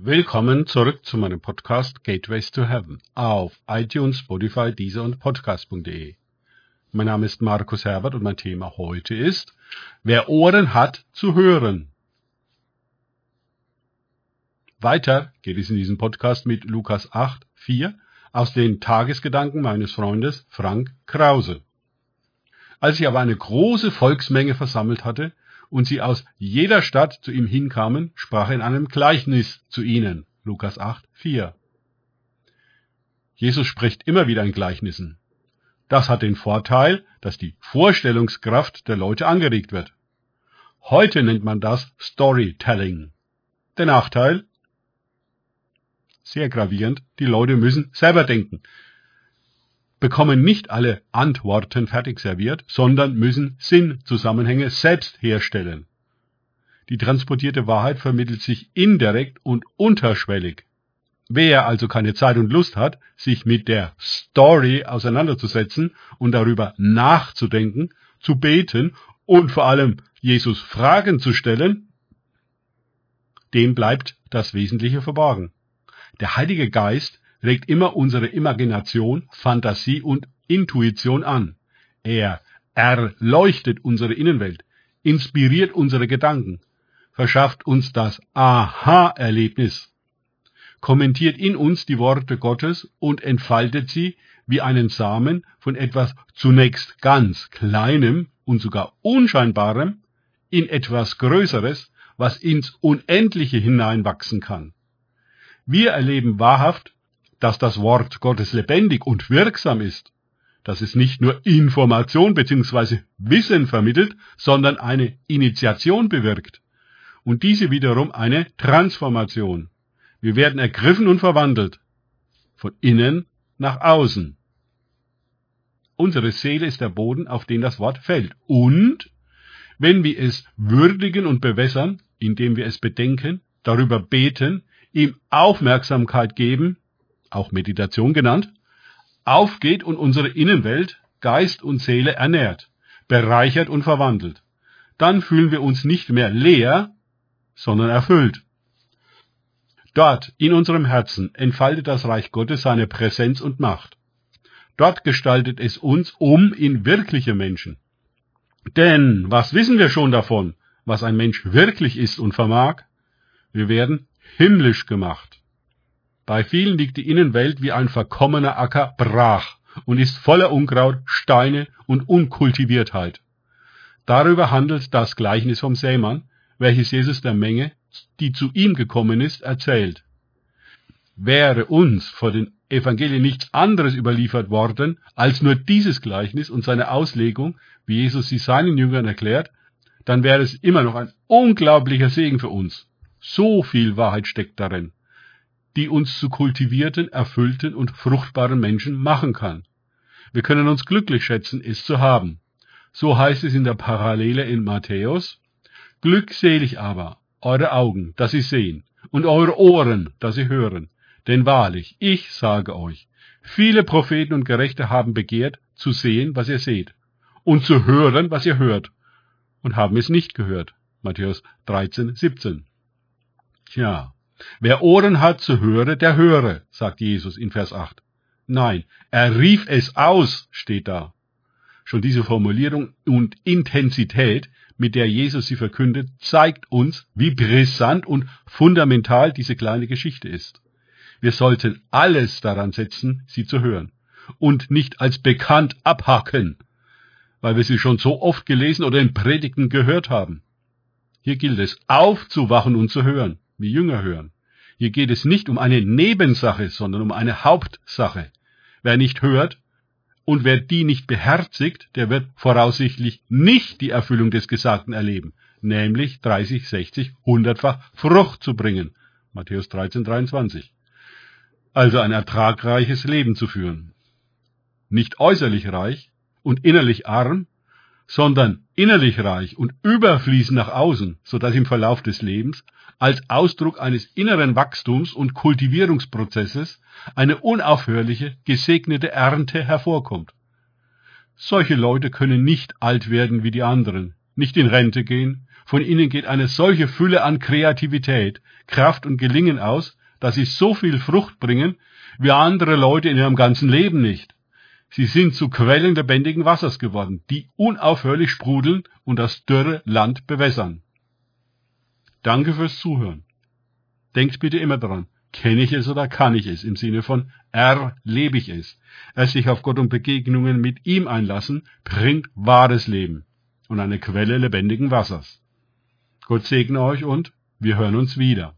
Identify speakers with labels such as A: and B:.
A: Willkommen zurück zu meinem Podcast Gateways to Heaven auf iTunes, Spotify, Deezer und Podcast.de. Mein Name ist Markus Herbert und mein Thema heute ist, wer Ohren hat zu hören. Weiter geht es in diesem Podcast mit Lukas 8, 4 aus den Tagesgedanken meines Freundes Frank Krause. Als sich aber eine große Volksmenge versammelt hatte, und sie aus jeder Stadt zu ihm hinkamen, sprach er in einem Gleichnis zu ihnen. Lukas 8, 4. Jesus spricht immer wieder in Gleichnissen. Das hat den Vorteil, dass die Vorstellungskraft der Leute angeregt wird. Heute nennt man das Storytelling. Der Nachteil? Sehr gravierend, die Leute müssen selber denken bekommen nicht alle Antworten fertig serviert, sondern müssen Sinnzusammenhänge selbst herstellen. Die transportierte Wahrheit vermittelt sich indirekt und unterschwellig. Wer also keine Zeit und Lust hat, sich mit der Story auseinanderzusetzen und darüber nachzudenken, zu beten und vor allem Jesus Fragen zu stellen, dem bleibt das Wesentliche verborgen. Der Heilige Geist regt immer unsere Imagination, Fantasie und Intuition an. Er erleuchtet unsere Innenwelt, inspiriert unsere Gedanken, verschafft uns das Aha-Erlebnis, kommentiert in uns die Worte Gottes und entfaltet sie wie einen Samen von etwas zunächst ganz Kleinem und sogar Unscheinbarem in etwas Größeres, was ins Unendliche hineinwachsen kann. Wir erleben wahrhaft dass das Wort Gottes lebendig und wirksam ist, dass es nicht nur Information bzw. Wissen vermittelt, sondern eine Initiation bewirkt. Und diese wiederum eine Transformation. Wir werden ergriffen und verwandelt. Von innen nach außen. Unsere Seele ist der Boden, auf den das Wort fällt. Und wenn wir es würdigen und bewässern, indem wir es bedenken, darüber beten, ihm Aufmerksamkeit geben, auch Meditation genannt, aufgeht und unsere Innenwelt, Geist und Seele ernährt, bereichert und verwandelt. Dann fühlen wir uns nicht mehr leer, sondern erfüllt. Dort, in unserem Herzen, entfaltet das Reich Gottes seine Präsenz und Macht. Dort gestaltet es uns um in wirkliche Menschen. Denn was wissen wir schon davon, was ein Mensch wirklich ist und vermag? Wir werden himmlisch gemacht. Bei vielen liegt die Innenwelt wie ein verkommener Acker brach und ist voller Unkraut, Steine und Unkultiviertheit. Darüber handelt das Gleichnis vom Sämann, welches Jesus der Menge, die zu ihm gekommen ist, erzählt. Wäre uns vor den Evangelien nichts anderes überliefert worden, als nur dieses Gleichnis und seine Auslegung, wie Jesus sie seinen Jüngern erklärt, dann wäre es immer noch ein unglaublicher Segen für uns. So viel Wahrheit steckt darin die uns zu kultivierten, erfüllten und fruchtbaren Menschen machen kann. Wir können uns glücklich schätzen, es zu haben. So heißt es in der Parallele in Matthäus, Glückselig aber eure Augen, dass sie sehen, und eure Ohren, dass sie hören. Denn wahrlich, ich sage euch, viele Propheten und Gerechte haben begehrt, zu sehen, was ihr seht, und zu hören, was ihr hört, und haben es nicht gehört. Matthäus 13, 17. Tja, Wer Ohren hat zu höre, der höre, sagt Jesus in Vers 8. Nein, er rief es aus, steht da. Schon diese Formulierung und Intensität, mit der Jesus sie verkündet, zeigt uns, wie brisant und fundamental diese kleine Geschichte ist. Wir sollten alles daran setzen, sie zu hören und nicht als bekannt abhaken, weil wir sie schon so oft gelesen oder in Predigten gehört haben. Hier gilt es, aufzuwachen und zu hören wie Jünger hören. Hier geht es nicht um eine Nebensache, sondern um eine Hauptsache. Wer nicht hört und wer die nicht beherzigt, der wird voraussichtlich nicht die Erfüllung des Gesagten erleben, nämlich 30, 60, 100-fach Frucht zu bringen. Matthäus 13, 23. Also ein ertragreiches Leben zu führen. Nicht äußerlich reich und innerlich arm, sondern innerlich reich und überfließend nach außen, so dass im Verlauf des Lebens als Ausdruck eines inneren Wachstums und Kultivierungsprozesses eine unaufhörliche, gesegnete Ernte hervorkommt. Solche Leute können nicht alt werden wie die anderen, nicht in Rente gehen, Von ihnen geht eine solche Fülle an Kreativität, Kraft und Gelingen aus, dass sie so viel Frucht bringen, wie andere Leute in ihrem ganzen Leben nicht. Sie sind zu Quellen lebendigen Wassers geworden, die unaufhörlich sprudeln und das dürre Land bewässern. Danke fürs Zuhören. Denkt bitte immer daran, kenne ich es oder kann ich es, im Sinne von erlebe ich es. Es sich auf Gott und Begegnungen mit ihm einlassen, bringt wahres Leben und eine Quelle lebendigen Wassers. Gott segne euch und wir hören uns wieder.